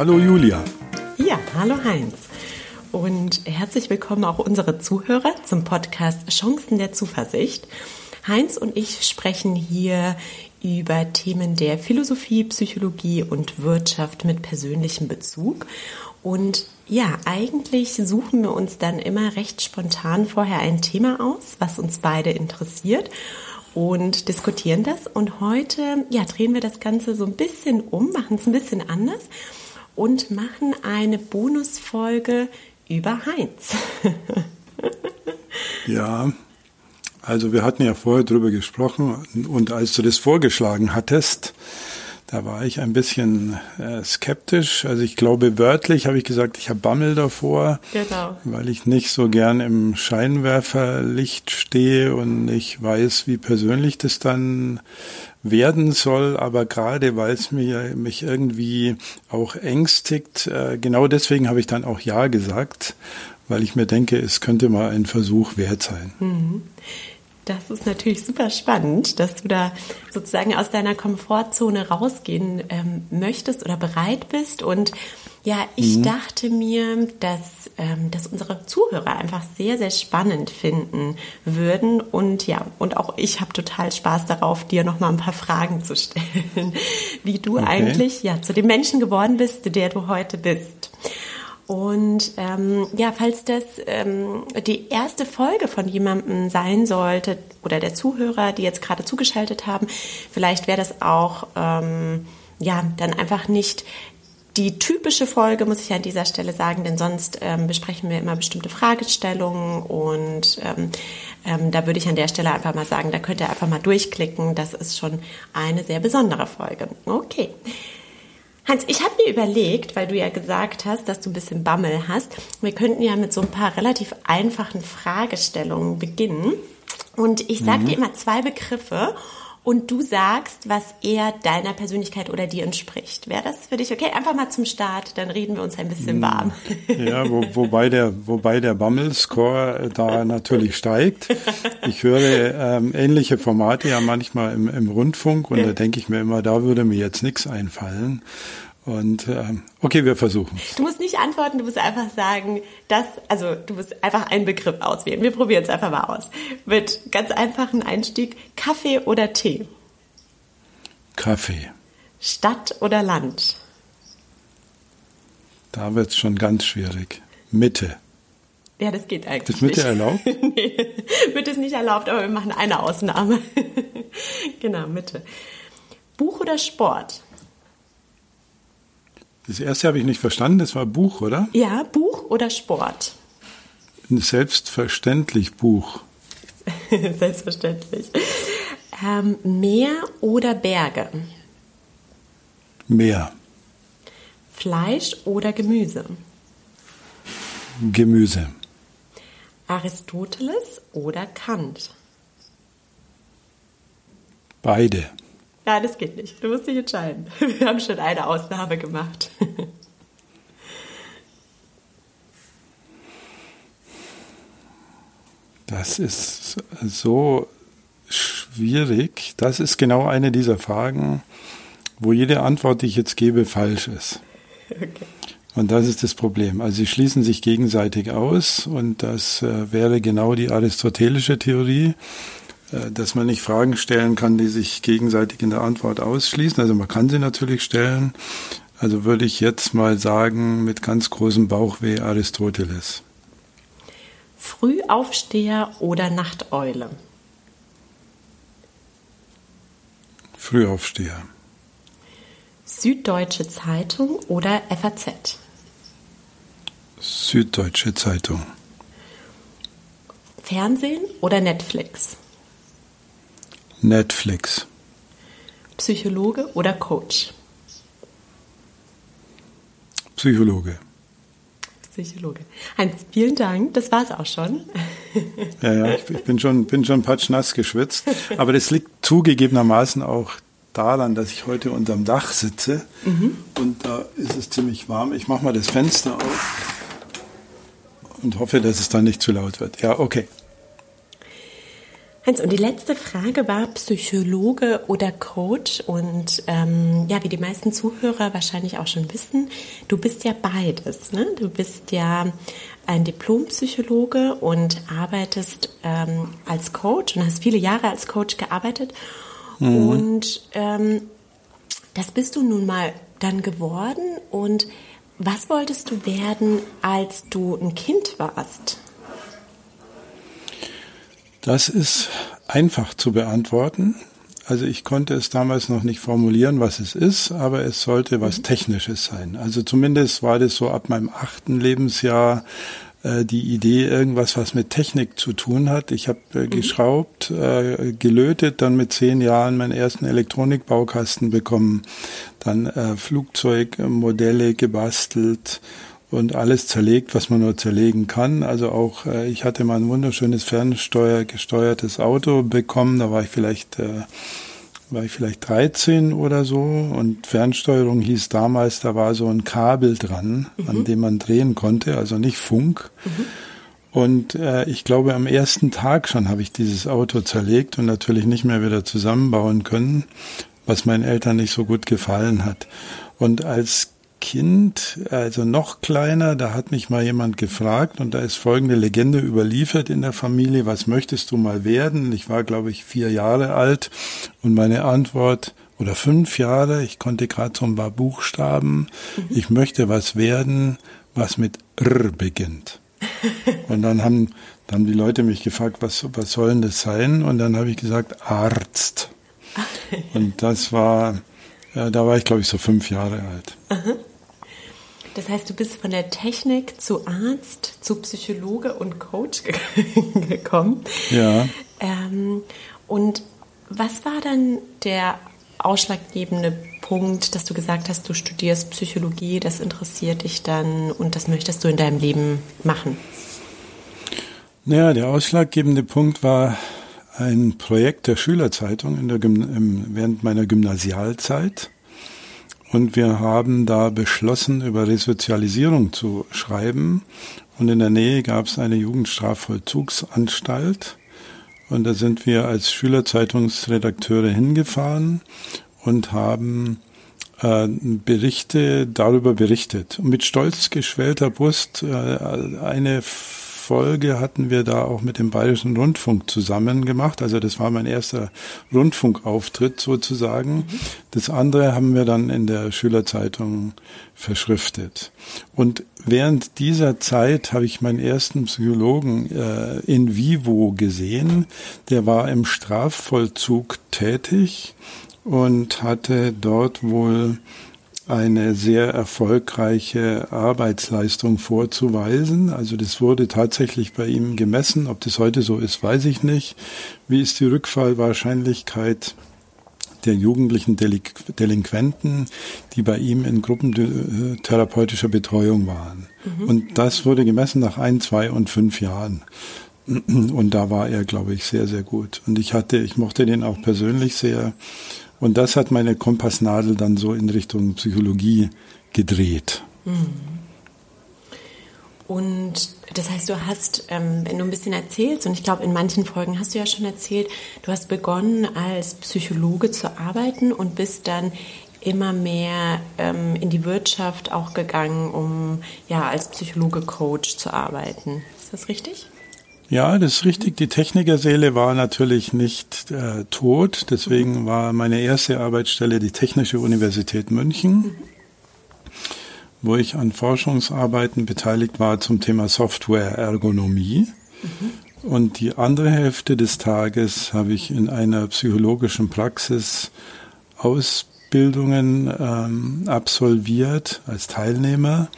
Hallo Julia. Ja, hallo Heinz. Und herzlich willkommen auch unsere Zuhörer zum Podcast Chancen der Zuversicht. Heinz und ich sprechen hier über Themen der Philosophie, Psychologie und Wirtschaft mit persönlichem Bezug. Und ja, eigentlich suchen wir uns dann immer recht spontan vorher ein Thema aus, was uns beide interessiert und diskutieren das. Und heute ja, drehen wir das Ganze so ein bisschen um, machen es ein bisschen anders und machen eine Bonusfolge über Heinz. ja, also wir hatten ja vorher drüber gesprochen und als du das vorgeschlagen hattest, da war ich ein bisschen äh, skeptisch. Also ich glaube wörtlich habe ich gesagt, ich habe Bammel davor, genau. weil ich nicht so gern im Scheinwerferlicht stehe und ich weiß, wie persönlich das dann werden soll. Aber gerade weil es mir, mich irgendwie auch ängstigt, äh, genau deswegen habe ich dann auch Ja gesagt, weil ich mir denke, es könnte mal ein Versuch wert sein. Mhm. Das ist natürlich super spannend, dass du da sozusagen aus deiner Komfortzone rausgehen ähm, möchtest oder bereit bist. Und ja, ich mhm. dachte mir, dass, ähm, dass unsere Zuhörer einfach sehr, sehr spannend finden würden. Und ja, und auch ich habe total Spaß darauf, dir nochmal ein paar Fragen zu stellen, wie du okay. eigentlich ja zu dem Menschen geworden bist, der du heute bist. Und ähm, ja, falls das ähm, die erste Folge von jemandem sein sollte oder der Zuhörer, die jetzt gerade zugeschaltet haben, vielleicht wäre das auch ähm, ja dann einfach nicht die typische Folge, muss ich an dieser Stelle sagen, denn sonst ähm, besprechen wir immer bestimmte Fragestellungen und ähm, ähm, da würde ich an der Stelle einfach mal sagen, da könnt ihr einfach mal durchklicken. Das ist schon eine sehr besondere Folge. Okay. Hans, ich habe mir überlegt, weil du ja gesagt hast, dass du ein bisschen Bammel hast, wir könnten ja mit so ein paar relativ einfachen Fragestellungen beginnen. Und ich sage mhm. dir immer zwei Begriffe und du sagst, was eher deiner Persönlichkeit oder dir entspricht. Wäre das für dich okay? Einfach mal zum Start, dann reden wir uns ein bisschen hm. warm. Ja, wo, wobei der, wobei der Bammel-Score da natürlich steigt. Ich höre ähm, ähnliche Formate ja manchmal im, im Rundfunk und da denke ich mir immer, da würde mir jetzt nichts einfallen. Und ähm, okay, wir versuchen. Du musst nicht antworten, du musst einfach sagen, dass, also du musst einfach einen Begriff auswählen. Wir probieren es einfach mal aus. Mit ganz einfachen Einstieg: Kaffee oder Tee? Kaffee. Stadt oder Land? Da wird es schon ganz schwierig. Mitte. Ja, das geht eigentlich. Ist Mitte nicht. erlaubt? nee, Mitte ist nicht erlaubt, aber wir machen eine Ausnahme. genau, Mitte. Buch oder Sport? Das erste habe ich nicht verstanden, das war Buch, oder? Ja, Buch oder Sport? Selbstverständlich Buch. Selbstverständlich. Ähm, Meer oder Berge? Meer. Fleisch oder Gemüse? Gemüse. Aristoteles oder Kant? Beide. Ja, das geht nicht. Du musst dich entscheiden. Wir haben schon eine Ausnahme gemacht. Das ist so schwierig. Das ist genau eine dieser Fragen, wo jede Antwort, die ich jetzt gebe, falsch ist. Okay. Und das ist das Problem. Also sie schließen sich gegenseitig aus und das äh, wäre genau die aristotelische Theorie. Äh, dass man nicht Fragen stellen kann, die sich gegenseitig in der Antwort ausschließen. Also man kann sie natürlich stellen. Also würde ich jetzt mal sagen, mit ganz großem Bauchweh Aristoteles. Frühaufsteher oder Nachteule? Frühaufsteher. Süddeutsche Zeitung oder FAZ? Süddeutsche Zeitung. Fernsehen oder Netflix? Netflix. Psychologe oder Coach? Psychologe. Psychologe. Heinz, vielen Dank. Das war es auch schon. Ja, ja, ich bin schon, bin schon patschnass geschwitzt. Aber das liegt zugegebenermaßen auch daran, dass ich heute unterm Dach sitze. Mhm. Und da ist es ziemlich warm. Ich mache mal das Fenster auf und hoffe, dass es dann nicht zu laut wird. Ja, okay. Hans, und die letzte Frage war Psychologe oder Coach. Und ähm, ja, wie die meisten Zuhörer wahrscheinlich auch schon wissen, du bist ja beides. Ne? Du bist ja ein Diplompsychologe und arbeitest ähm, als Coach und hast viele Jahre als Coach gearbeitet. Mhm. Und ähm, das bist du nun mal dann geworden. Und was wolltest du werden, als du ein Kind warst? Das ist einfach zu beantworten. Also ich konnte es damals noch nicht formulieren, was es ist, aber es sollte was mhm. Technisches sein. Also zumindest war das so ab meinem achten Lebensjahr äh, die Idee, irgendwas, was mit Technik zu tun hat. Ich habe äh, mhm. geschraubt, äh, gelötet, dann mit zehn Jahren meinen ersten Elektronikbaukasten bekommen, dann äh, Flugzeugmodelle gebastelt und alles zerlegt, was man nur zerlegen kann. Also auch, äh, ich hatte mal ein wunderschönes fernsteuergesteuertes Auto bekommen, da war ich vielleicht, äh, war ich vielleicht 13 oder so und Fernsteuerung hieß damals, da war so ein Kabel dran, mhm. an dem man drehen konnte, also nicht Funk. Mhm. Und äh, ich glaube, am ersten Tag schon habe ich dieses Auto zerlegt und natürlich nicht mehr wieder zusammenbauen können, was meinen Eltern nicht so gut gefallen hat. Und als Kind, also noch kleiner, da hat mich mal jemand gefragt und da ist folgende Legende überliefert in der Familie, was möchtest du mal werden? Ich war, glaube ich, vier Jahre alt und meine Antwort, oder fünf Jahre, ich konnte gerade so ein paar Buchstaben, mhm. ich möchte was werden, was mit R beginnt. Und dann haben, dann haben die Leute mich gefragt, was, was soll denn das sein? Und dann habe ich gesagt, Arzt. Und das war, ja, da war ich, glaube ich, so fünf Jahre alt. Aha. Das heißt, du bist von der Technik zu Arzt, zu Psychologe und Coach gekommen. Ja. Ähm, und was war dann der ausschlaggebende Punkt, dass du gesagt hast, du studierst Psychologie, das interessiert dich dann und das möchtest du in deinem Leben machen? Naja, der ausschlaggebende Punkt war ein Projekt der Schülerzeitung in der, während meiner Gymnasialzeit. Und wir haben da beschlossen, über Resozialisierung zu schreiben. Und in der Nähe gab es eine Jugendstrafvollzugsanstalt. Und da sind wir als Schülerzeitungsredakteure hingefahren und haben äh, Berichte darüber berichtet. Und mit stolz geschwellter Brust äh, eine Folge hatten wir da auch mit dem Bayerischen Rundfunk zusammen gemacht. Also das war mein erster Rundfunkauftritt sozusagen. Mhm. Das andere haben wir dann in der Schülerzeitung verschriftet. Und während dieser Zeit habe ich meinen ersten Psychologen äh, in vivo gesehen. Der war im Strafvollzug tätig und hatte dort wohl eine sehr erfolgreiche Arbeitsleistung vorzuweisen. Also das wurde tatsächlich bei ihm gemessen. Ob das heute so ist, weiß ich nicht. Wie ist die Rückfallwahrscheinlichkeit der jugendlichen Delink Delinquenten, die bei ihm in gruppentherapeutischer Betreuung waren? Mhm. Und das wurde gemessen nach ein, zwei und fünf Jahren. Und da war er, glaube ich, sehr, sehr gut. Und ich hatte, ich mochte den auch persönlich sehr. Und das hat meine Kompassnadel dann so in Richtung Psychologie gedreht. Mhm. Und das heißt, du hast, ähm, wenn du ein bisschen erzählst, und ich glaube, in manchen Folgen hast du ja schon erzählt, du hast begonnen als Psychologe zu arbeiten und bist dann immer mehr ähm, in die Wirtschaft auch gegangen, um ja als Psychologe-Coach zu arbeiten. Ist das richtig? Ja, das ist richtig. Die Technikerseele war natürlich nicht äh, tot. Deswegen war meine erste Arbeitsstelle die Technische Universität München, wo ich an Forschungsarbeiten beteiligt war zum Thema Software-Ergonomie. Und die andere Hälfte des Tages habe ich in einer psychologischen Praxis Ausbildungen ähm, absolviert als Teilnehmer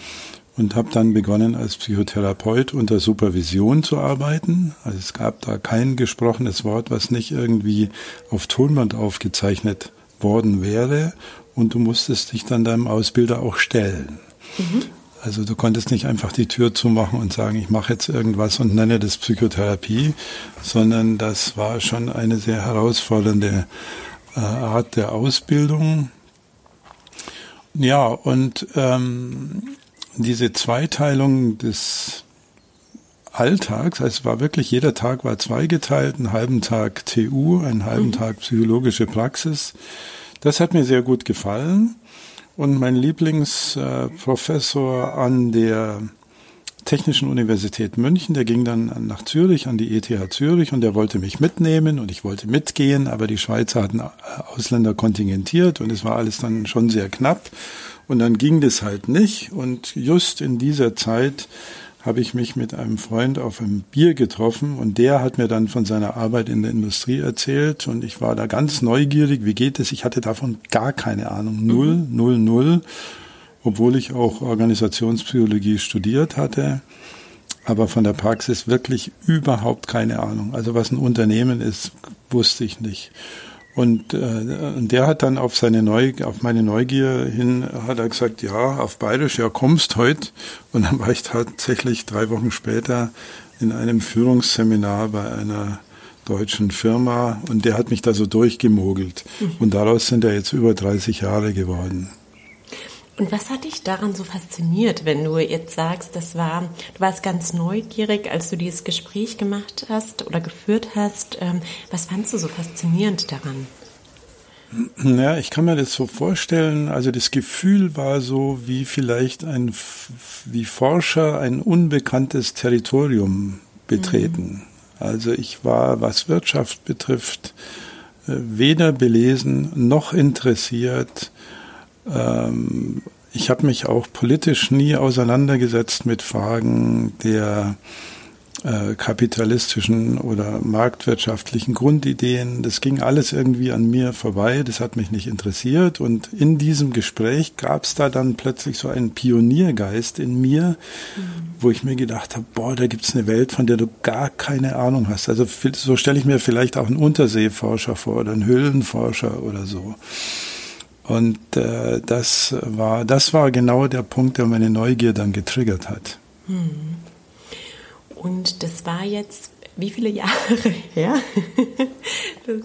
und habe dann begonnen als Psychotherapeut unter Supervision zu arbeiten. Also es gab da kein gesprochenes Wort, was nicht irgendwie auf Tonband aufgezeichnet worden wäre und du musstest dich dann deinem Ausbilder auch stellen. Mhm. Also du konntest nicht einfach die Tür zumachen und sagen, ich mache jetzt irgendwas und nenne das Psychotherapie, sondern das war schon eine sehr herausfordernde äh, Art der Ausbildung. Ja, und ähm, diese Zweiteilung des Alltags. Also es war wirklich, jeder Tag war zweigeteilt, einen halben Tag TU, einen halben mhm. Tag psychologische Praxis. Das hat mir sehr gut gefallen. Und mein Lieblingsprofessor an der Technischen Universität München, der ging dann nach Zürich, an die ETH Zürich und der wollte mich mitnehmen und ich wollte mitgehen, aber die Schweizer hatten Ausländer kontingentiert und es war alles dann schon sehr knapp und dann ging das halt nicht und just in dieser Zeit habe ich mich mit einem Freund auf einem Bier getroffen und der hat mir dann von seiner Arbeit in der Industrie erzählt und ich war da ganz neugierig, wie geht es? Ich hatte davon gar keine Ahnung, null, mhm. null, null, obwohl ich auch Organisationspsychologie studiert hatte, aber von der Praxis wirklich überhaupt keine Ahnung. Also was ein Unternehmen ist, wusste ich nicht. Und, äh, der hat dann auf seine Neu auf meine Neugier hin hat er gesagt, ja, auf Bayerisch, ja, kommst heute. Und dann war ich tatsächlich drei Wochen später in einem Führungsseminar bei einer deutschen Firma und der hat mich da so durchgemogelt. Mhm. Und daraus sind ja jetzt über 30 Jahre geworden. Und was hat dich daran so fasziniert, wenn du jetzt sagst, das war, du warst ganz neugierig, als du dieses Gespräch gemacht hast oder geführt hast. Ähm, was fandst du so faszinierend daran? Ja, ich kann mir das so vorstellen. Also das Gefühl war so, wie vielleicht ein, wie Forscher ein unbekanntes Territorium betreten. Mhm. Also ich war, was Wirtschaft betrifft, äh, weder belesen noch interessiert ähm, ich habe mich auch politisch nie auseinandergesetzt mit Fragen der äh, kapitalistischen oder marktwirtschaftlichen Grundideen. Das ging alles irgendwie an mir vorbei, das hat mich nicht interessiert. Und in diesem Gespräch gab es da dann plötzlich so einen Pioniergeist in mir, mhm. wo ich mir gedacht habe, boah, da gibt's eine Welt, von der du gar keine Ahnung hast. Also so stelle ich mir vielleicht auch einen Unterseeforscher vor oder einen Höhlenforscher oder so. Und äh, das war das war genau der Punkt, der meine Neugier dann getriggert hat. Hm. Und das war jetzt wie viele Jahre her? das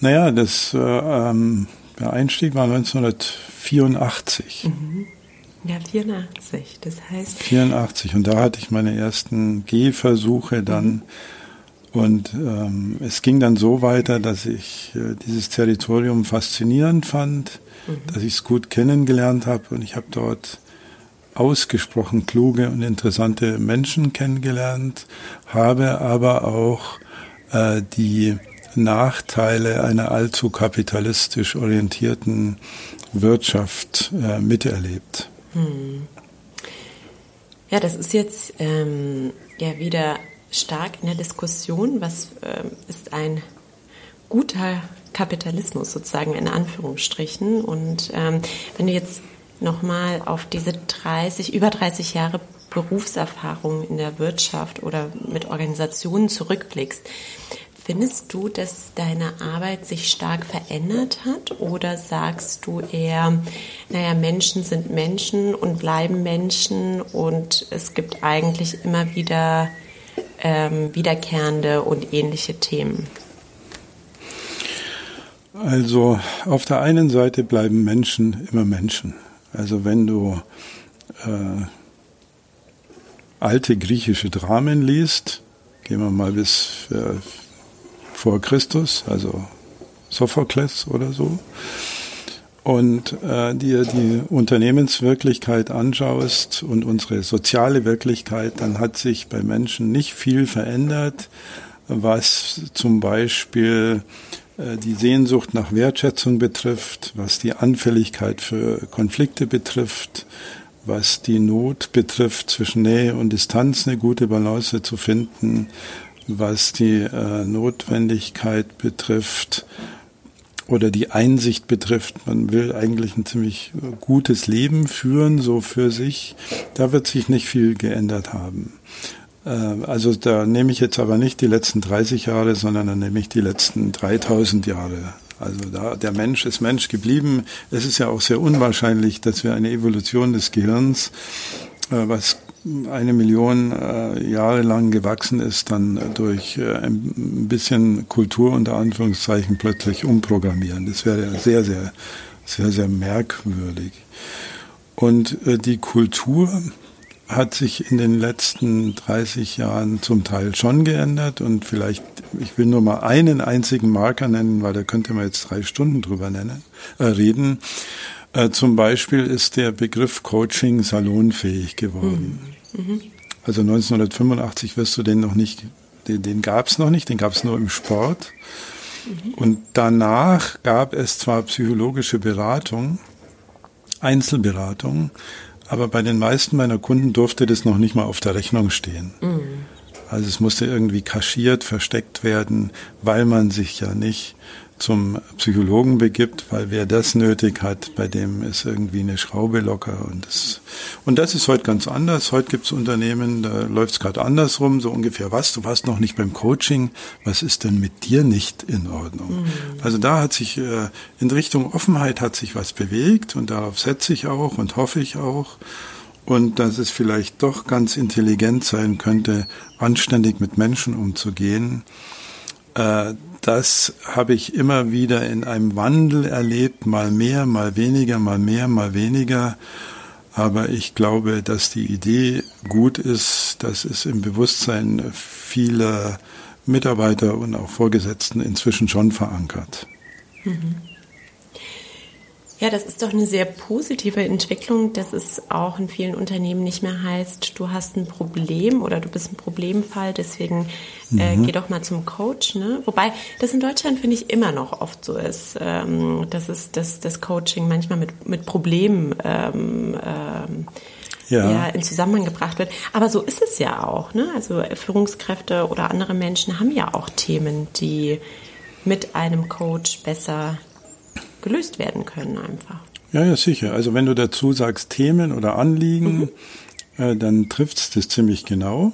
naja, das, äh, ähm, der Einstieg war 1984. Mhm. Ja, 84, das heißt. 84 und da hatte ich meine ersten Gehversuche dann. Mhm und ähm, es ging dann so weiter, dass ich äh, dieses Territorium faszinierend fand, mhm. dass ich es gut kennengelernt habe und ich habe dort ausgesprochen kluge und interessante Menschen kennengelernt, habe aber auch äh, die Nachteile einer allzu kapitalistisch orientierten Wirtschaft äh, miterlebt. Hm. Ja, das ist jetzt ähm, ja wieder stark in der Diskussion, was äh, ist ein guter Kapitalismus sozusagen in Anführungsstrichen. Und ähm, wenn du jetzt nochmal auf diese 30, über 30 Jahre Berufserfahrung in der Wirtschaft oder mit Organisationen zurückblickst, Findest du, dass deine Arbeit sich stark verändert hat oder sagst du eher, naja, Menschen sind Menschen und bleiben Menschen und es gibt eigentlich immer wieder ähm, wiederkehrende und ähnliche Themen? Also auf der einen Seite bleiben Menschen immer Menschen. Also wenn du äh, alte griechische Dramen liest, gehen wir mal bis äh, vor Christus, also Sophokles oder so, und äh, dir die Unternehmenswirklichkeit anschaust und unsere soziale Wirklichkeit, dann hat sich bei Menschen nicht viel verändert, was zum Beispiel äh, die Sehnsucht nach Wertschätzung betrifft, was die Anfälligkeit für Konflikte betrifft, was die Not betrifft, zwischen Nähe und Distanz eine gute Balance zu finden, was die äh, Notwendigkeit betrifft, oder die Einsicht betrifft, man will eigentlich ein ziemlich gutes Leben führen, so für sich, da wird sich nicht viel geändert haben. Äh, also da nehme ich jetzt aber nicht die letzten 30 Jahre, sondern dann nehme ich die letzten 3000 Jahre. Also da, der Mensch ist Mensch geblieben. Es ist ja auch sehr unwahrscheinlich, dass wir eine Evolution des Gehirns, äh, was eine Million äh, Jahre lang gewachsen ist, dann durch äh, ein bisschen Kultur unter Anführungszeichen plötzlich umprogrammieren. Das wäre sehr, sehr, sehr, sehr merkwürdig. Und äh, die Kultur hat sich in den letzten 30 Jahren zum Teil schon geändert und vielleicht, ich will nur mal einen einzigen Marker nennen, weil da könnte man jetzt drei Stunden drüber nennen, äh, reden. Äh, zum Beispiel ist der Begriff Coaching salonfähig geworden. Mhm. Also 1985 wirst du den noch nicht, den, den gab es noch nicht, den gab es nur im Sport. Mhm. Und danach gab es zwar psychologische Beratung, Einzelberatung, aber bei den meisten meiner Kunden durfte das noch nicht mal auf der Rechnung stehen. Mhm. Also es musste irgendwie kaschiert, versteckt werden, weil man sich ja nicht zum Psychologen begibt, weil wer das nötig hat, bei dem ist irgendwie eine Schraube locker. Und das, und das ist heute ganz anders. Heute gibt es Unternehmen, da läuft es gerade andersrum, so ungefähr, was, du warst noch nicht beim Coaching, was ist denn mit dir nicht in Ordnung? Mhm. Also da hat sich äh, in Richtung Offenheit hat sich was bewegt und darauf setze ich auch und hoffe ich auch. Und dass es vielleicht doch ganz intelligent sein könnte, anständig mit Menschen umzugehen. Äh, das habe ich immer wieder in einem Wandel erlebt, mal mehr, mal weniger, mal mehr, mal weniger. Aber ich glaube, dass die Idee gut ist, dass es im Bewusstsein vieler Mitarbeiter und auch Vorgesetzten inzwischen schon verankert. Mhm. Ja, das ist doch eine sehr positive Entwicklung, dass es auch in vielen Unternehmen nicht mehr heißt, du hast ein Problem oder du bist ein Problemfall, deswegen äh, mhm. geh doch mal zum Coach. Ne? Wobei das in Deutschland, finde ich, immer noch oft so ist, ähm, dass es dass das Coaching manchmal mit, mit Problemen ähm, ähm, ja. ja. in Zusammenhang gebracht wird. Aber so ist es ja auch. Ne? Also Führungskräfte oder andere Menschen haben ja auch Themen, die mit einem Coach besser gelöst werden können einfach. Ja, ja, sicher. Also wenn du dazu sagst Themen oder Anliegen, mhm. äh, dann trifft es das ziemlich genau.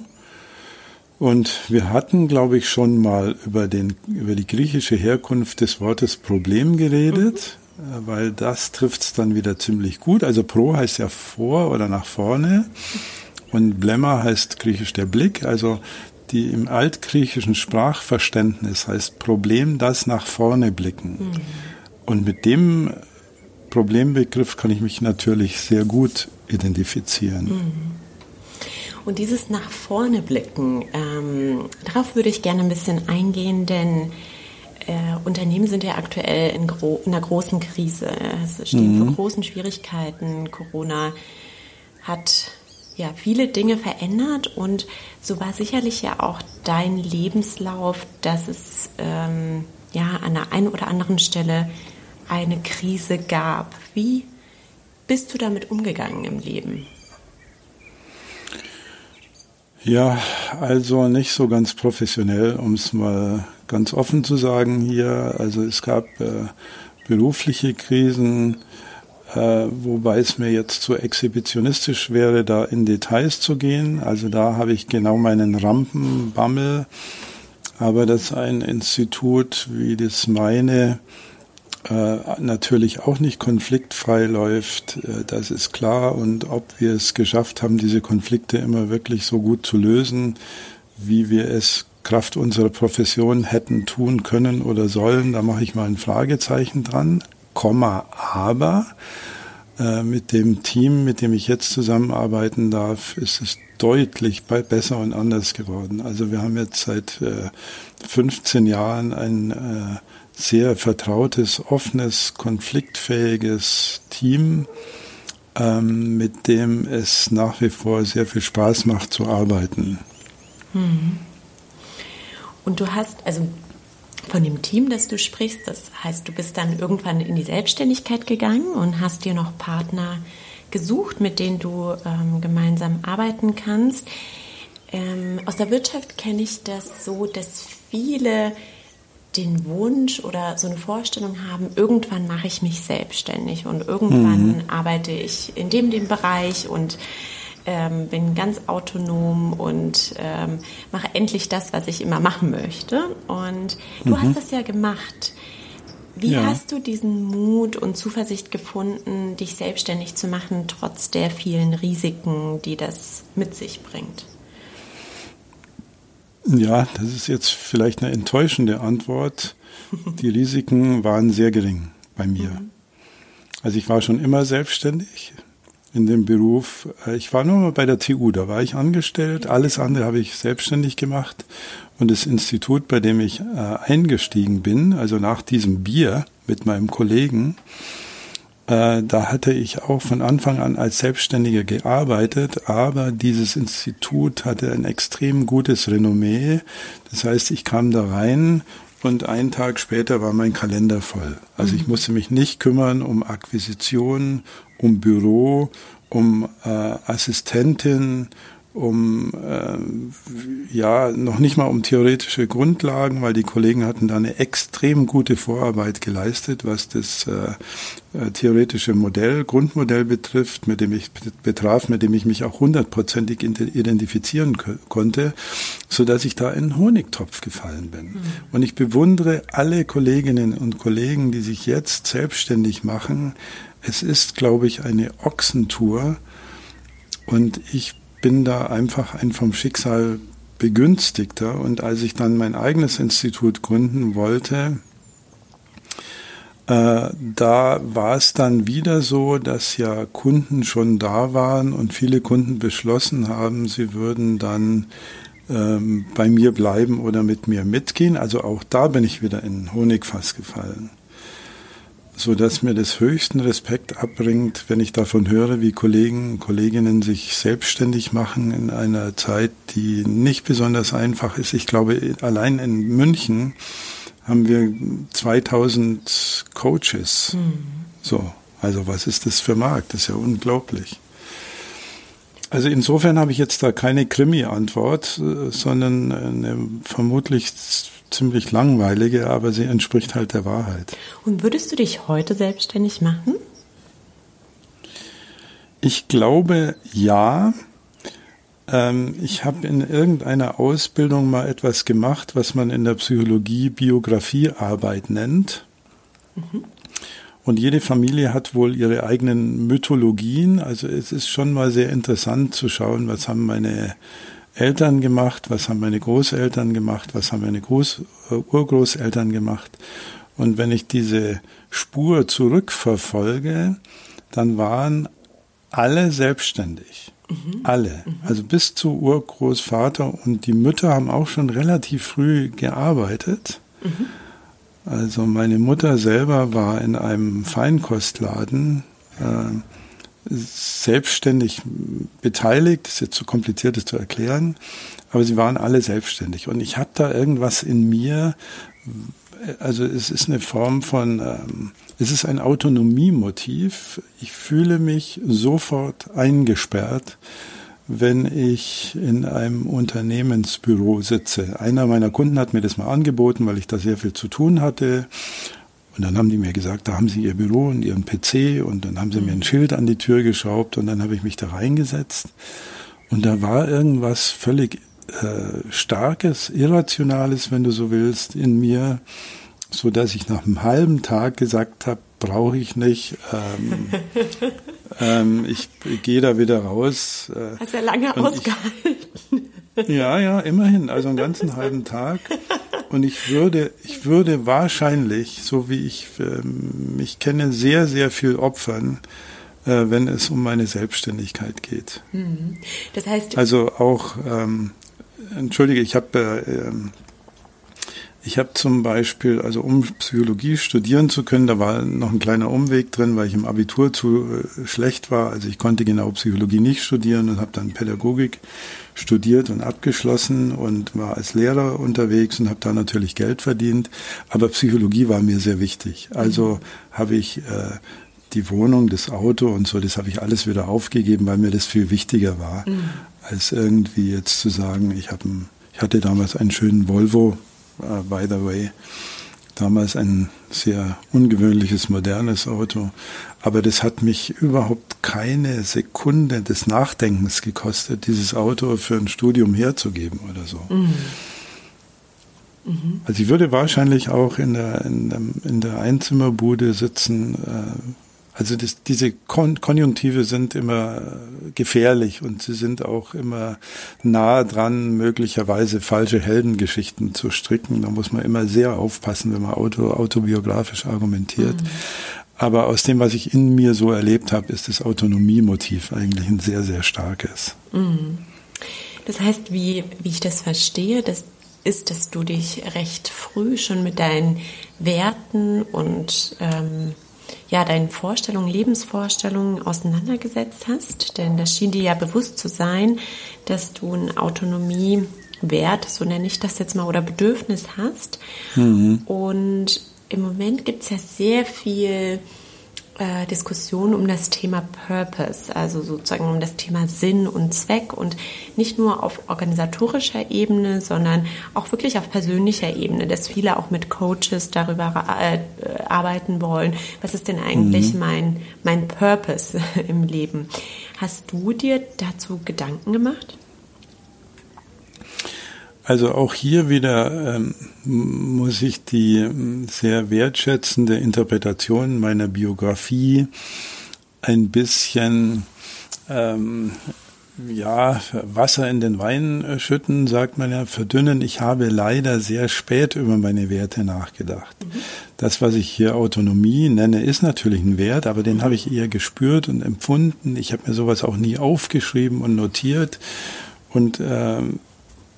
Und wir hatten, glaube ich, schon mal über, den, über die griechische Herkunft des Wortes Problem geredet, mhm. äh, weil das trifft es dann wieder ziemlich gut. Also pro heißt ja vor oder nach vorne und Blemmer heißt griechisch der Blick. Also die im altgriechischen Sprachverständnis heißt Problem, das nach vorne blicken. Mhm. Und mit dem Problembegriff kann ich mich natürlich sehr gut identifizieren. Mhm. Und dieses nach vorne blicken, ähm, darauf würde ich gerne ein bisschen eingehen, denn äh, Unternehmen sind ja aktuell in, gro in einer großen Krise. Sie stehen mhm. vor großen Schwierigkeiten. Corona hat ja viele Dinge verändert und so war sicherlich ja auch dein Lebenslauf, dass es ähm, ja an der einen oder anderen Stelle eine Krise gab. Wie bist du damit umgegangen im Leben? Ja, also nicht so ganz professionell, um es mal ganz offen zu sagen hier. Also es gab äh, berufliche Krisen, äh, wobei es mir jetzt zu exhibitionistisch wäre, da in Details zu gehen. Also da habe ich genau meinen Rampenbammel. Aber dass ein Institut wie das meine natürlich auch nicht konfliktfrei läuft, äh, das ist klar. Und ob wir es geschafft haben, diese Konflikte immer wirklich so gut zu lösen, wie wir es Kraft unserer Profession hätten tun können oder sollen, da mache ich mal ein Fragezeichen dran. Komma, aber äh, mit dem Team, mit dem ich jetzt zusammenarbeiten darf, ist es deutlich besser und anders geworden. Also wir haben jetzt seit 15 Jahren ein sehr vertrautes, offenes, konfliktfähiges Team, ähm, mit dem es nach wie vor sehr viel Spaß macht zu arbeiten. Hm. Und du hast, also von dem Team, das du sprichst, das heißt, du bist dann irgendwann in die Selbstständigkeit gegangen und hast dir noch Partner gesucht, mit denen du ähm, gemeinsam arbeiten kannst. Ähm, aus der Wirtschaft kenne ich das so, dass viele den Wunsch oder so eine Vorstellung haben, irgendwann mache ich mich selbstständig und irgendwann mhm. arbeite ich in dem, dem Bereich und ähm, bin ganz autonom und ähm, mache endlich das, was ich immer machen möchte. Und du mhm. hast das ja gemacht. Wie ja. hast du diesen Mut und Zuversicht gefunden, dich selbstständig zu machen, trotz der vielen Risiken, die das mit sich bringt? Ja, das ist jetzt vielleicht eine enttäuschende Antwort. Die Risiken waren sehr gering bei mir. Also ich war schon immer selbstständig. in dem Beruf. Äh, ich war nur mal bei der TU, da war ich angestellt. Alles andere habe ich selbstständig gemacht. Und das Institut, bei dem ich äh, eingestiegen bin, also nach diesem Bier mit meinem Kollegen, äh, da hatte ich auch von Anfang an als Selbstständiger gearbeitet, aber dieses Institut hatte ein extrem gutes Renommee. Das heißt, ich kam da rein und einen Tag später war mein Kalender voll. Also ich mhm. musste mich nicht kümmern um Akquisition, um Büro, um äh, Assistentin, um äh, ja noch nicht mal um theoretische Grundlagen, weil die Kollegen hatten da eine extrem gute Vorarbeit geleistet, was das äh, äh theoretische Modell, Grundmodell betrifft, mit dem ich betraf, mit dem ich mich auch hundertprozentig identifizieren konnte, so dass ich da in Honigtopf gefallen bin. Mhm. Und ich bewundere alle Kolleginnen und Kollegen, die sich jetzt selbstständig machen. Es ist, glaube ich, eine Ochsentour. Und ich bin da einfach ein vom Schicksal begünstigter. Und als ich dann mein eigenes Institut gründen wollte, äh, da war es dann wieder so, dass ja Kunden schon da waren und viele Kunden beschlossen haben, sie würden dann ähm, bei mir bleiben oder mit mir mitgehen. Also auch da bin ich wieder in Honigfass gefallen so dass mir das höchsten Respekt abbringt, wenn ich davon höre, wie Kollegen und Kolleginnen sich selbstständig machen in einer Zeit, die nicht besonders einfach ist. Ich glaube, allein in München haben wir 2000 Coaches. Mhm. So, also was ist das für Markt? Das ist ja unglaublich. Also insofern habe ich jetzt da keine Krimi-Antwort, äh, sondern eine vermutlich ziemlich langweilige, aber sie entspricht halt der Wahrheit. Und würdest du dich heute selbstständig machen? Ich glaube ja. Ähm, ich habe in irgendeiner Ausbildung mal etwas gemacht, was man in der Psychologie Biografiearbeit nennt. Mhm. Und jede Familie hat wohl ihre eigenen Mythologien. Also es ist schon mal sehr interessant zu schauen, was haben meine Eltern gemacht, was haben meine Großeltern gemacht, was haben meine Groß äh, Urgroßeltern gemacht. Und wenn ich diese Spur zurückverfolge, dann waren alle selbstständig. Mhm. Alle. Mhm. Also bis zu Urgroßvater und die Mütter haben auch schon relativ früh gearbeitet. Mhm. Also meine Mutter selber war in einem Feinkostladen. Äh, selbstständig beteiligt. Das ist jetzt zu kompliziert, das zu erklären. Aber sie waren alle selbstständig. Und ich habe da irgendwas in mir, also es ist eine Form von, ähm, es ist ein Autonomiemotiv. Ich fühle mich sofort eingesperrt, wenn ich in einem Unternehmensbüro sitze. Einer meiner Kunden hat mir das mal angeboten, weil ich da sehr viel zu tun hatte. Und dann haben die mir gesagt, da haben sie ihr Büro und ihren PC und dann haben sie mir ein mhm. Schild an die Tür geschraubt und dann habe ich mich da reingesetzt. Und da war irgendwas völlig äh, Starkes, Irrationales, wenn du so willst, in mir, so dass ich nach einem halben Tag gesagt habe, brauche ich nicht. Ähm, ähm, ich gehe da wieder raus. Äh, Hast ja lange ausgehalten. Ich, ja, ja, immerhin, also einen ganzen halben Tag. Und ich würde, ich würde wahrscheinlich, so wie ich äh, mich kenne, sehr, sehr viel opfern, äh, wenn es um meine Selbstständigkeit geht. Mhm. Das heißt, also auch, ähm, entschuldige, ich habe äh, ähm, ich habe zum Beispiel, also um Psychologie studieren zu können, da war noch ein kleiner Umweg drin, weil ich im Abitur zu äh, schlecht war. Also ich konnte genau Psychologie nicht studieren und habe dann Pädagogik studiert und abgeschlossen und war als Lehrer unterwegs und habe da natürlich Geld verdient. Aber Psychologie war mir sehr wichtig. Also habe ich äh, die Wohnung, das Auto und so, das habe ich alles wieder aufgegeben, weil mir das viel wichtiger war, mhm. als irgendwie jetzt zu sagen, ich habe ich hatte damals einen schönen Volvo, uh, by the way. Damals ein sehr ungewöhnliches, modernes Auto. Aber das hat mich überhaupt keine Sekunde des Nachdenkens gekostet, dieses Auto für ein Studium herzugeben oder so. Mhm. Mhm. Also ich würde wahrscheinlich auch in der, in der, in der Einzimmerbude sitzen, äh, also das, diese Kon Konjunktive sind immer gefährlich und sie sind auch immer nahe dran, möglicherweise falsche Heldengeschichten zu stricken. Da muss man immer sehr aufpassen, wenn man auto, autobiografisch argumentiert. Mhm. Aber aus dem, was ich in mir so erlebt habe, ist das Autonomiemotiv eigentlich ein sehr, sehr starkes. Mhm. Das heißt, wie, wie ich das verstehe, das ist, dass du dich recht früh schon mit deinen Werten und ähm, ja, deinen Vorstellungen, Lebensvorstellungen auseinandergesetzt hast. Denn das schien dir ja bewusst zu sein, dass du ein Autonomiewert, so nenne ich das jetzt mal, oder Bedürfnis hast. Mhm. Und im Moment gibt es ja sehr viel äh, Diskussion um das Thema Purpose, also sozusagen um das Thema Sinn und Zweck und nicht nur auf organisatorischer Ebene, sondern auch wirklich auf persönlicher Ebene, dass viele auch mit Coaches darüber äh, arbeiten wollen, was ist denn eigentlich mhm. mein, mein Purpose im Leben. Hast du dir dazu Gedanken gemacht? Also auch hier wieder ähm, muss ich die ähm, sehr wertschätzende Interpretation meiner Biografie ein bisschen ähm, ja, Wasser in den Wein äh, schütten, sagt man ja, verdünnen. Ich habe leider sehr spät über meine Werte nachgedacht. Das, was ich hier Autonomie nenne, ist natürlich ein Wert, aber den habe ich eher gespürt und empfunden. Ich habe mir sowas auch nie aufgeschrieben und notiert. Und ähm,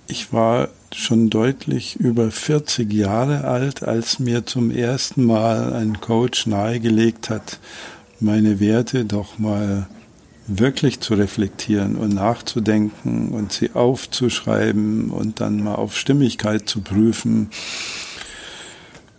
ich war schon deutlich über 40 Jahre alt, als mir zum ersten Mal ein Coach nahegelegt hat, meine Werte doch mal wirklich zu reflektieren und nachzudenken und sie aufzuschreiben und dann mal auf Stimmigkeit zu prüfen.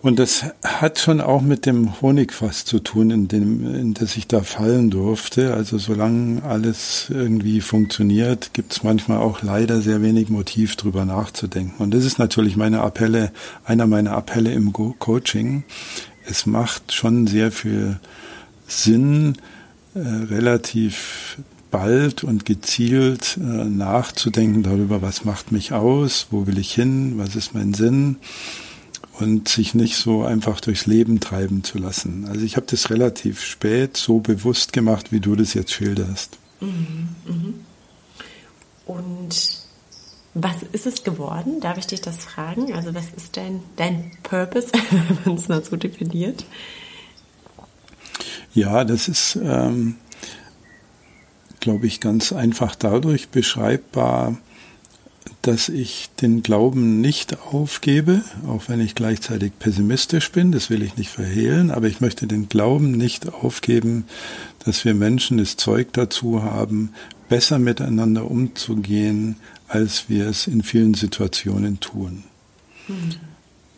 Und das hat schon auch mit dem Honigfass zu tun, in dem, in das ich da fallen durfte. Also solange alles irgendwie funktioniert, gibt es manchmal auch leider sehr wenig Motiv drüber nachzudenken. Und das ist natürlich meine Appelle, einer meiner Appelle im Coaching. Es macht schon sehr viel Sinn, äh, relativ bald und gezielt äh, nachzudenken darüber, was macht mich aus, wo will ich hin, was ist mein Sinn und sich nicht so einfach durchs Leben treiben zu lassen. Also ich habe das relativ spät so bewusst gemacht, wie du das jetzt schilderst. Mhm, mhm. Und was ist es geworden? Darf ich dich das fragen? Also was ist dein, dein Purpose, wenn man es mal so definiert? Ja, das ist, ähm, glaube ich, ganz einfach dadurch beschreibbar, dass ich den Glauben nicht aufgebe, auch wenn ich gleichzeitig pessimistisch bin, das will ich nicht verhehlen, aber ich möchte den Glauben nicht aufgeben, dass wir Menschen das Zeug dazu haben, besser miteinander umzugehen, als wir es in vielen Situationen tun. Mhm.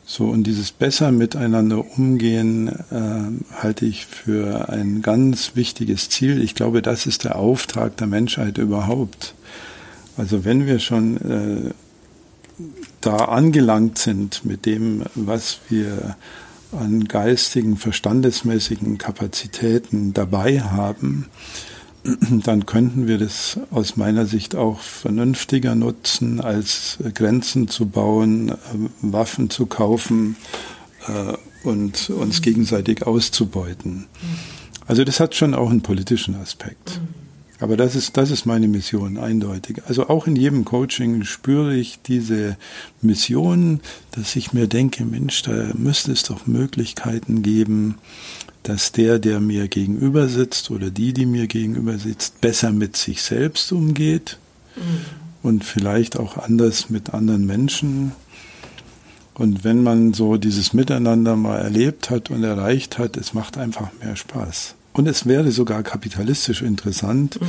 So, und dieses besser miteinander umgehen äh, halte ich für ein ganz wichtiges Ziel. Ich glaube, das ist der Auftrag der Menschheit überhaupt. Also wenn wir schon äh, da angelangt sind mit dem, was wir an geistigen, verstandesmäßigen Kapazitäten dabei haben, dann könnten wir das aus meiner Sicht auch vernünftiger nutzen, als Grenzen zu bauen, äh, Waffen zu kaufen äh, und uns gegenseitig auszubeuten. Also das hat schon auch einen politischen Aspekt. Aber das ist, das ist meine Mission, eindeutig. Also auch in jedem Coaching spüre ich diese Mission, dass ich mir denke, Mensch, da müsste es doch Möglichkeiten geben, dass der, der mir gegenüber sitzt oder die, die mir gegenüber sitzt, besser mit sich selbst umgeht mhm. und vielleicht auch anders mit anderen Menschen. Und wenn man so dieses Miteinander mal erlebt hat und erreicht hat, es macht einfach mehr Spaß. Und es wäre sogar kapitalistisch interessant, mhm.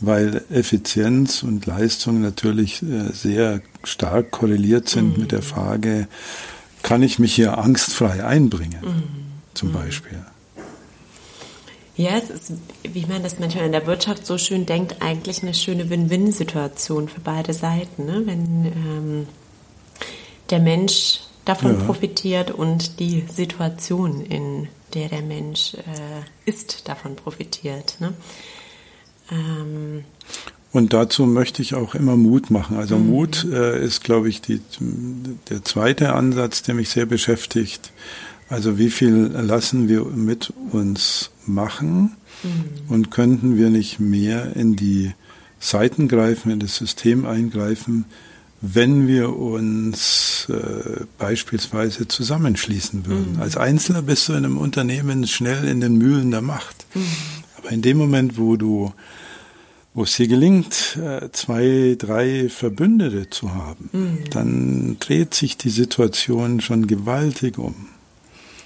weil Effizienz und Leistung natürlich äh, sehr stark korreliert sind mhm. mit der Frage, kann ich mich hier angstfrei einbringen, mhm. zum mhm. Beispiel. Ja, es ist, wie man das manchmal in der Wirtschaft so schön denkt, eigentlich eine schöne Win-Win-Situation für beide Seiten. Ne? Wenn ähm, der Mensch davon ja. profitiert und die Situation, in der der Mensch äh, ist, davon profitiert. Ne? Ähm. Und dazu möchte ich auch immer Mut machen. Also mhm. Mut äh, ist, glaube ich, die, der zweite Ansatz, der mich sehr beschäftigt. Also wie viel lassen wir mit uns machen mhm. und könnten wir nicht mehr in die Seiten greifen, in das System eingreifen, wenn wir uns äh, beispielsweise zusammenschließen würden. Mhm. Als Einzelner bist du in einem Unternehmen schnell in den Mühlen der Macht. Mhm. Aber in dem Moment, wo du wo es dir gelingt, äh, zwei, drei Verbündete zu haben, mhm. dann dreht sich die Situation schon gewaltig um.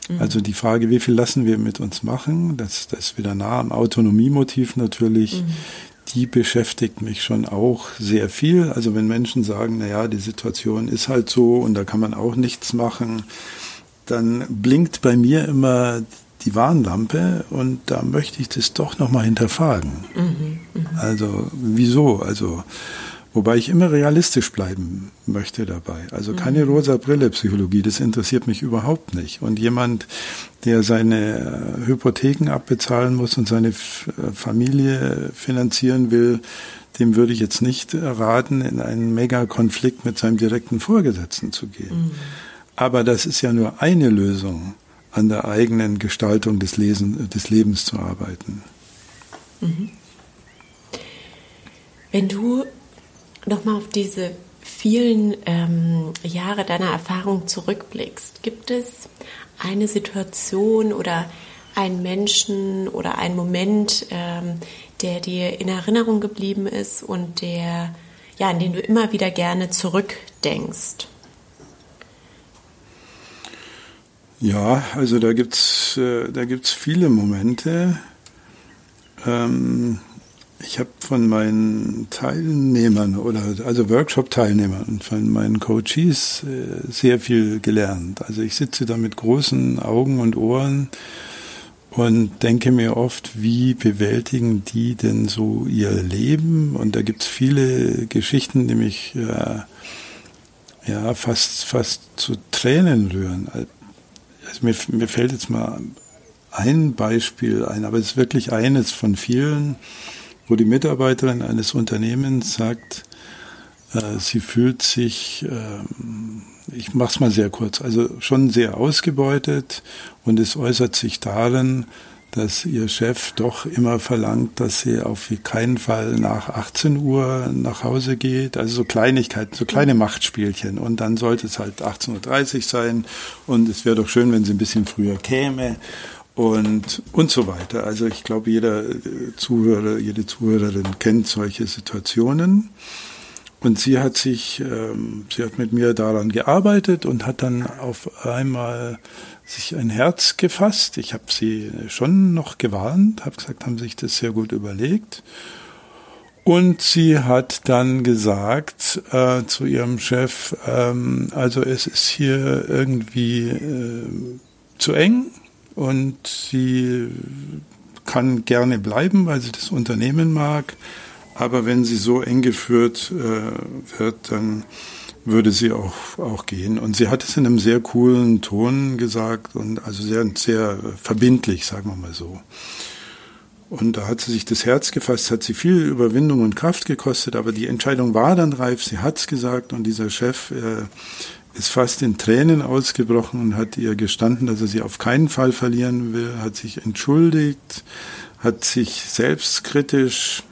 Mhm. Also die Frage, wie viel lassen wir mit uns machen, das, das ist wieder nah am Autonomiemotiv natürlich. Mhm. Die beschäftigt mich schon auch sehr viel. Also wenn Menschen sagen, na ja, die Situation ist halt so und da kann man auch nichts machen, dann blinkt bei mir immer die Warnlampe und da möchte ich das doch nochmal hinterfragen. Mhm, mh. Also wieso? Also wobei ich immer realistisch bleiben möchte dabei. Also keine mhm. rosa Brille Psychologie, das interessiert mich überhaupt nicht. Und jemand, der seine Hypotheken abbezahlen muss und seine Familie finanzieren will, dem würde ich jetzt nicht raten, in einen Megakonflikt mit seinem direkten Vorgesetzten zu gehen. Mhm. Aber das ist ja nur eine Lösung an der eigenen Gestaltung des, Lesen, des Lebens zu arbeiten. Mhm. Wenn du nochmal auf diese vielen ähm, Jahre deiner Erfahrung zurückblickst, gibt es eine Situation oder einen Menschen oder einen Moment, ähm, der dir in Erinnerung geblieben ist und der, ja, an den du immer wieder gerne zurückdenkst? Ja, also da gibt's äh, da gibt's viele Momente. Ähm, ich habe von meinen Teilnehmern oder also Workshop-Teilnehmern und von meinen Coaches äh, sehr viel gelernt. Also ich sitze da mit großen Augen und Ohren und denke mir oft, wie bewältigen die denn so ihr Leben? Und da gibt's viele Geschichten, die mich äh, ja fast fast zu Tränen rühren also mir, mir fällt jetzt mal ein Beispiel ein, aber es ist wirklich eines von vielen, wo die Mitarbeiterin eines Unternehmens sagt, äh, sie fühlt sich, äh, ich mache es mal sehr kurz, also schon sehr ausgebeutet und es äußert sich darin, dass ihr Chef doch immer verlangt, dass sie auf keinen Fall nach 18 Uhr nach Hause geht. Also so Kleinigkeiten, so kleine Machtspielchen. Und dann sollte es halt 18.30 Uhr sein. Und es wäre doch schön, wenn sie ein bisschen früher käme. Und, und so weiter. Also ich glaube, jeder Zuhörer, jede Zuhörerin kennt solche Situationen. Und sie hat sich, ähm, sie hat mit mir daran gearbeitet und hat dann auf einmal sich ein Herz gefasst. Ich habe sie schon noch gewarnt, habe gesagt, haben sich das sehr gut überlegt. Und sie hat dann gesagt äh, zu ihrem Chef, ähm, also es ist hier irgendwie äh, zu eng und sie kann gerne bleiben, weil sie das Unternehmen mag. Aber wenn sie so eng geführt äh, wird, dann würde sie auch, auch gehen. Und sie hat es in einem sehr coolen Ton gesagt und also sehr, sehr verbindlich, sagen wir mal so. Und da hat sie sich das Herz gefasst, hat sie viel Überwindung und Kraft gekostet, aber die Entscheidung war dann reif, sie hat's gesagt und dieser Chef äh, ist fast in Tränen ausgebrochen und hat ihr gestanden, dass er sie auf keinen Fall verlieren will, hat sich entschuldigt, hat sich selbstkritisch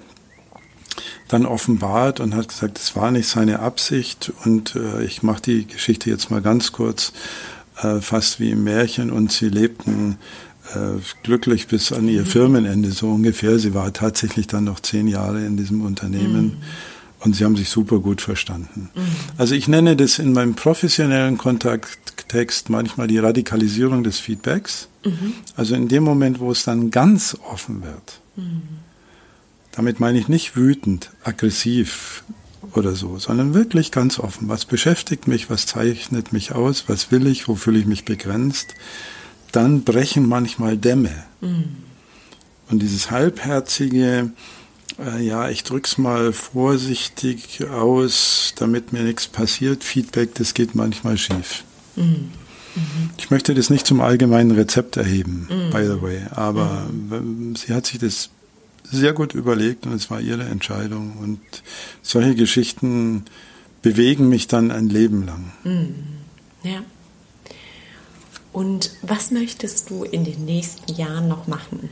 dann offenbart und hat gesagt, es war nicht seine Absicht. Und äh, ich mache die Geschichte jetzt mal ganz kurz, äh, fast wie im Märchen. Und sie lebten äh, glücklich bis an ihr mhm. Firmenende so ungefähr. Sie war tatsächlich dann noch zehn Jahre in diesem Unternehmen. Mhm. Und sie haben sich super gut verstanden. Mhm. Also ich nenne das in meinem professionellen Kontakttext manchmal die Radikalisierung des Feedbacks. Mhm. Also in dem Moment, wo es dann ganz offen wird. Mhm damit meine ich nicht wütend, aggressiv oder so, sondern wirklich ganz offen. Was beschäftigt mich, was zeichnet mich aus, was will ich, wo fühle ich mich begrenzt? Dann brechen manchmal Dämme. Mhm. Und dieses halbherzige, äh, ja, ich drück's mal vorsichtig aus, damit mir nichts passiert, Feedback, das geht manchmal schief. Mhm. Ich möchte das nicht zum allgemeinen Rezept erheben, mm. by the way, aber mm. sie hat sich das sehr gut überlegt und es war ihre Entscheidung. Und solche Geschichten bewegen mich dann ein Leben lang. Mhm. Ja. Und was möchtest du in den nächsten Jahren noch machen?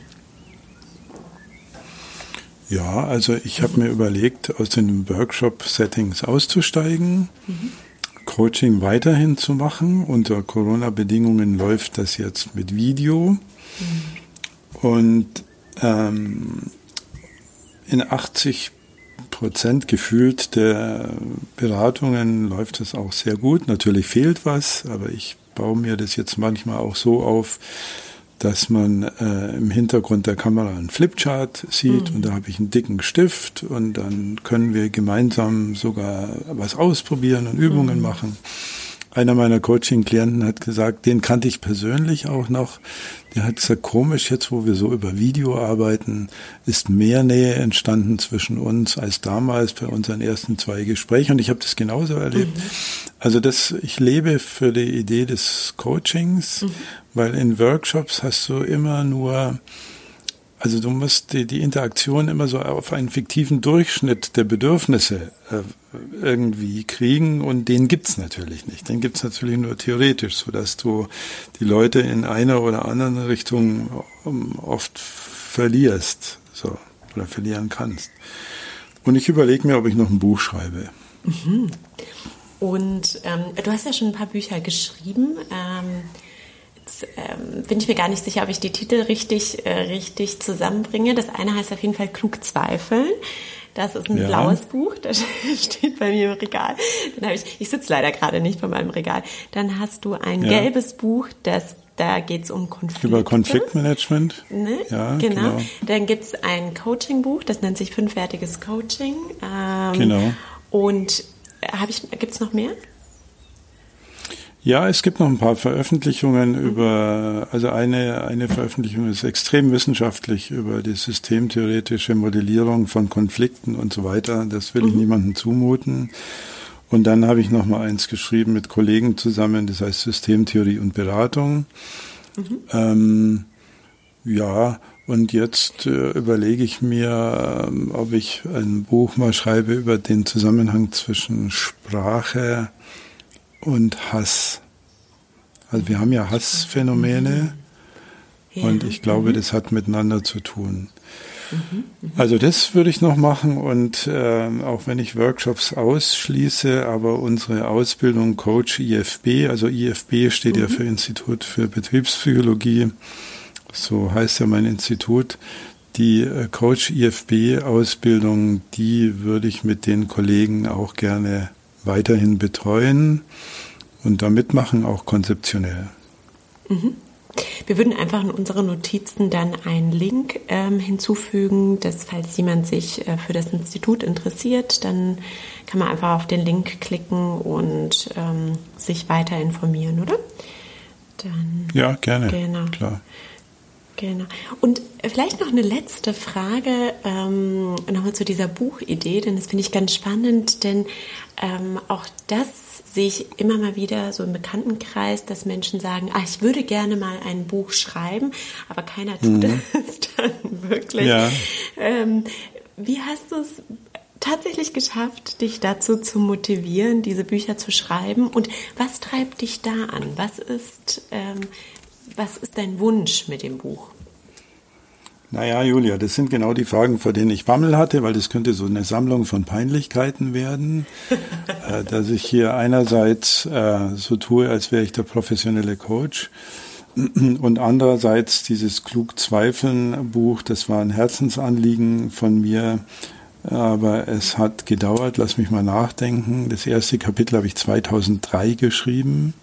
Ja, also ich habe mir überlegt, aus den Workshop-Settings auszusteigen. Mhm. Coaching weiterhin zu machen. Unter Corona-Bedingungen läuft das jetzt mit Video. Mhm. Und ähm, in 80 Prozent gefühlt der Beratungen läuft es auch sehr gut. Natürlich fehlt was, aber ich baue mir das jetzt manchmal auch so auf, dass man äh, im Hintergrund der Kamera einen Flipchart sieht mhm. und da habe ich einen dicken Stift und dann können wir gemeinsam sogar was ausprobieren und Übungen mhm. machen. Einer meiner Coaching-Klienten hat gesagt, den kannte ich persönlich auch noch. Der hat gesagt, komisch, jetzt wo wir so über Video arbeiten, ist mehr Nähe entstanden zwischen uns als damals bei unseren ersten zwei Gesprächen. Und ich habe das genauso erlebt. Mhm. Also das, ich lebe für die Idee des Coachings, mhm. weil in Workshops hast du immer nur also du musst die, die Interaktion immer so auf einen fiktiven Durchschnitt der Bedürfnisse äh, irgendwie kriegen und den gibt's natürlich nicht. Den gibt's natürlich nur theoretisch, so dass du die Leute in einer oder anderen Richtung ähm, oft verlierst so, oder verlieren kannst. Und ich überlege mir, ob ich noch ein Buch schreibe. Mhm. Und ähm, du hast ja schon ein paar Bücher geschrieben. Ähm ähm, bin ich mir gar nicht sicher, ob ich die Titel richtig, äh, richtig zusammenbringe. Das eine heißt auf jeden Fall Klug zweifeln. Das ist ein ja. blaues Buch, das steht bei mir im Regal. Dann habe ich, ich sitze leider gerade nicht vor meinem Regal. Dann hast du ein ja. gelbes Buch, das da geht es um Konflikte. Über Konfliktmanagement. Ne? Ja, genau. genau. Dann gibt es ein Coaching-Buch, das nennt sich Fünfwertiges Coaching. Ähm, genau. Und äh, gibt es noch mehr? Ja, es gibt noch ein paar Veröffentlichungen über, also eine, eine Veröffentlichung ist extrem wissenschaftlich über die systemtheoretische Modellierung von Konflikten und so weiter. Das will ich mhm. niemandem zumuten. Und dann habe ich noch mal eins geschrieben mit Kollegen zusammen, das heißt Systemtheorie und Beratung. Mhm. Ähm, ja, und jetzt äh, überlege ich mir, äh, ob ich ein Buch mal schreibe über den Zusammenhang zwischen Sprache, und Hass. Also wir haben ja Hassphänomene ja. und ich glaube, mhm. das hat miteinander zu tun. Mhm. Mhm. Also das würde ich noch machen und äh, auch wenn ich Workshops ausschließe, aber unsere Ausbildung Coach IFB, also IFB steht mhm. ja für Institut für Betriebspsychologie, so heißt ja mein Institut, die äh, Coach IFB Ausbildung, die würde ich mit den Kollegen auch gerne weiterhin betreuen und da mitmachen, auch konzeptionell. Mhm. Wir würden einfach in unsere Notizen dann einen Link ähm, hinzufügen, dass falls jemand sich äh, für das Institut interessiert, dann kann man einfach auf den Link klicken und ähm, sich weiter informieren, oder? Dann, ja, gerne. Genau. Klar. Genau. Und vielleicht noch eine letzte Frage ähm, nochmal zu dieser Buchidee, denn das finde ich ganz spannend, denn ähm, auch das sehe ich immer mal wieder so im Bekanntenkreis, dass Menschen sagen, ah, ich würde gerne mal ein Buch schreiben, aber keiner tut mhm. das dann wirklich. Ja. Ähm, wie hast du es tatsächlich geschafft, dich dazu zu motivieren, diese Bücher zu schreiben? Und was treibt dich da an? Was ist ähm, was ist dein Wunsch mit dem Buch? Naja, Julia, das sind genau die Fragen, vor denen ich Bammel hatte, weil das könnte so eine Sammlung von Peinlichkeiten werden, äh, dass ich hier einerseits äh, so tue, als wäre ich der professionelle Coach und andererseits dieses Klug Zweifeln Buch, das war ein Herzensanliegen von mir, aber es hat gedauert, lass mich mal nachdenken. Das erste Kapitel habe ich 2003 geschrieben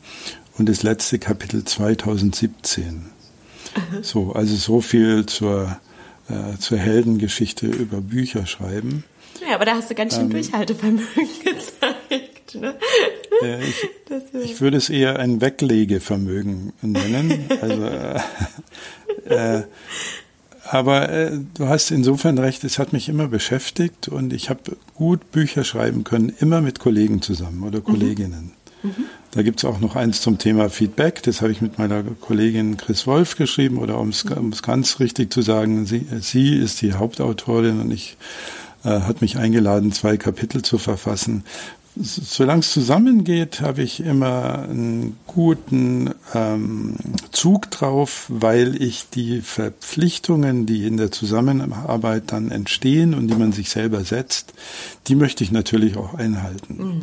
und das letzte Kapitel 2017. So, also so viel zur, äh, zur Heldengeschichte über Bücher schreiben. Ja, aber da hast du ganz schön ähm, Durchhaltevermögen gezeigt. Ne? Äh, ich, ich, würde es eher ein Weglegevermögen nennen. Also, äh, äh, aber äh, du hast insofern recht, es hat mich immer beschäftigt und ich habe gut Bücher schreiben können, immer mit Kollegen zusammen oder mhm. Kolleginnen. Mhm. Da gibt es auch noch eins zum Thema Feedback. Das habe ich mit meiner Kollegin Chris Wolf geschrieben oder um es ganz richtig zu sagen, sie, sie ist die Hauptautorin und ich äh, hat mich eingeladen, zwei Kapitel zu verfassen. Solange es zusammengeht, habe ich immer einen guten ähm, Zug drauf, weil ich die Verpflichtungen, die in der Zusammenarbeit dann entstehen und die man sich selber setzt, die möchte ich natürlich auch einhalten. Mhm.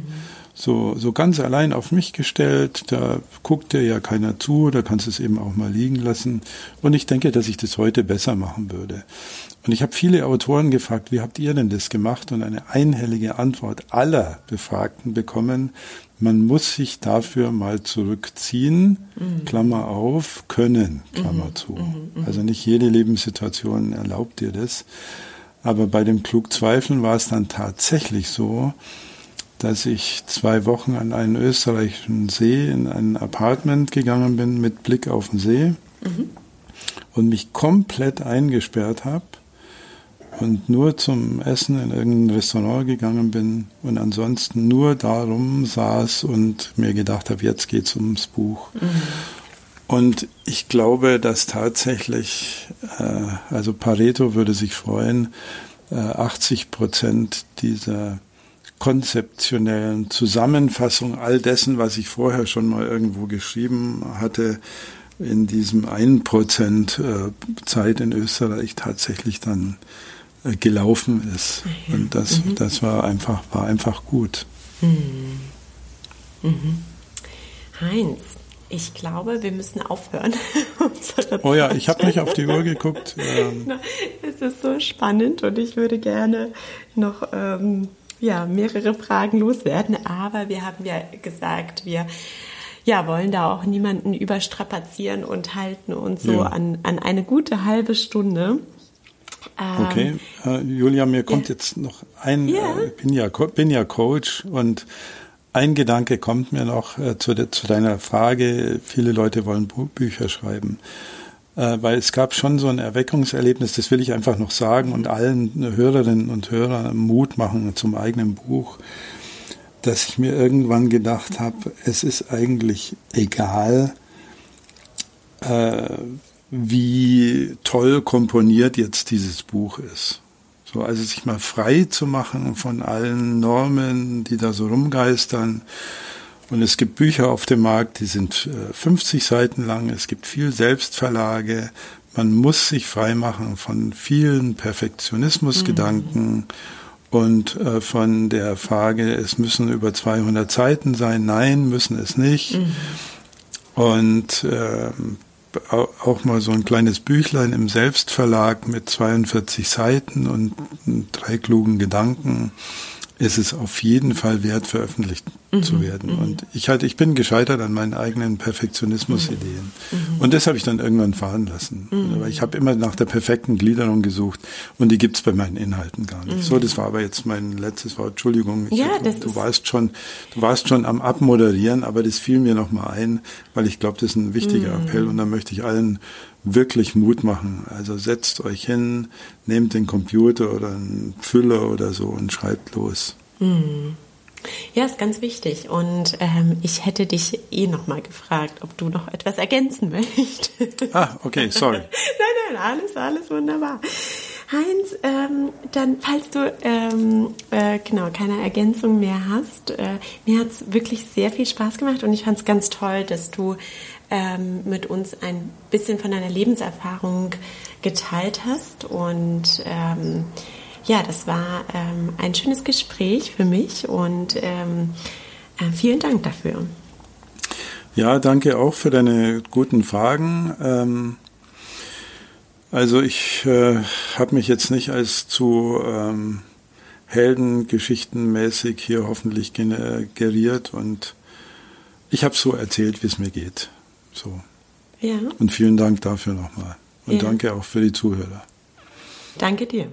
So, so ganz allein auf mich gestellt. Da guckt dir ja keiner zu, da kannst du es eben auch mal liegen lassen. Und ich denke, dass ich das heute besser machen würde. Und ich habe viele Autoren gefragt, wie habt ihr denn das gemacht? Und eine einhellige Antwort aller Befragten bekommen, man muss sich dafür mal zurückziehen, mhm. Klammer auf, können, Klammer mhm. zu. Mhm. mhm. Also nicht jede Lebenssituation erlaubt dir das. Aber bei dem Klugzweifeln war es dann tatsächlich so, dass ich zwei Wochen an einen österreichischen See in ein Apartment gegangen bin mit Blick auf den See mhm. und mich komplett eingesperrt habe und nur zum Essen in irgendein Restaurant gegangen bin und ansonsten nur darum saß und mir gedacht habe, jetzt geht's ums Buch. Mhm. Und ich glaube, dass tatsächlich, äh, also Pareto würde sich freuen, äh, 80 Prozent dieser konzeptionellen Zusammenfassung all dessen, was ich vorher schon mal irgendwo geschrieben hatte, in diesem 1% äh, Zeit in Österreich tatsächlich dann äh, gelaufen ist. Ja. Und das, mhm. das war einfach, war einfach gut. Mhm. Mhm. Heinz, ich glaube, wir müssen aufhören. oh ja, ich habe nicht auf die Uhr geguckt. Ähm. Es ist so spannend und ich würde gerne noch ähm, ja, mehrere Fragen loswerden. Aber wir haben ja gesagt, wir ja, wollen da auch niemanden überstrapazieren und halten uns so ja. an, an eine gute halbe Stunde. Ähm, okay, äh, Julia, mir kommt ja. jetzt noch ein, ja. Äh, bin, ja, bin ja Coach und ein Gedanke kommt mir noch äh, zu, de, zu, deiner Frage, viele Leute wollen Bücher schreiben. Äh, weil es gab schon so ein Erweckungserlebnis, das will ich einfach noch sagen und allen Hörerinnen und Hörern Mut machen zum eigenen Buch, dass ich mir irgendwann gedacht habe, es ist eigentlich egal, äh, wie toll komponiert jetzt dieses Buch ist. So, also sich mal frei zu machen von allen Normen, die da so rumgeistern. Und es gibt Bücher auf dem Markt, die sind 50 äh, Seiten lang. Es gibt viel Selbstverlage. Man muss sich frei machen von vielen Perfektionismusgedanken mhm. und äh, von der Frage, es müssen über 200 Seiten sein. Nein, müssen es nicht. Mhm. Und äh, auch mal so ein kleines Büchlein im Selbstverlag mit 42 Seiten und drei klugen Gedanken ist es auf jeden Fall wert, veröffentlicht mhm. zu werden. Mhm. Und ich halt, ich bin gescheitert an meinen eigenen Perfektionismus-Ideen. Mhm. Und das habe ich dann irgendwann fahren lassen. Mhm. Aber ich habe immer nach der perfekten Gliederung gesucht und die gibt's bei meinen Inhalten gar nicht. So, das war aber jetzt mein letztes Wort. Entschuldigung, ich, ja, das du warst schon, du warst schon am Abmoderieren, aber das fiel mir noch mal ein, weil ich glaube, das ist ein wichtiger mhm. Appell und da möchte ich allen wirklich Mut machen. Also setzt euch hin, nehmt den Computer oder einen Füller oder so und schreibt los. Hm. Ja, ist ganz wichtig. Und ähm, ich hätte dich eh noch mal gefragt, ob du noch etwas ergänzen möchtest. Ah, okay, sorry. nein, nein, alles, alles wunderbar. Heinz, ähm, dann, falls du ähm, äh, genau keine Ergänzung mehr hast, äh, mir hat es wirklich sehr viel Spaß gemacht und ich fand es ganz toll, dass du ähm, mit uns ein bisschen von deiner Lebenserfahrung geteilt hast. Und ähm, ja, das war ähm, ein schönes Gespräch für mich und ähm, äh, vielen Dank dafür. Ja, danke auch für deine guten Fragen. Ähm, also ich äh, habe mich jetzt nicht als zu ähm, Heldengeschichtenmäßig hier hoffentlich generiert und ich habe so erzählt, wie es mir geht. So. Ja. Und vielen Dank dafür nochmal. Und ja. danke auch für die Zuhörer. Danke dir.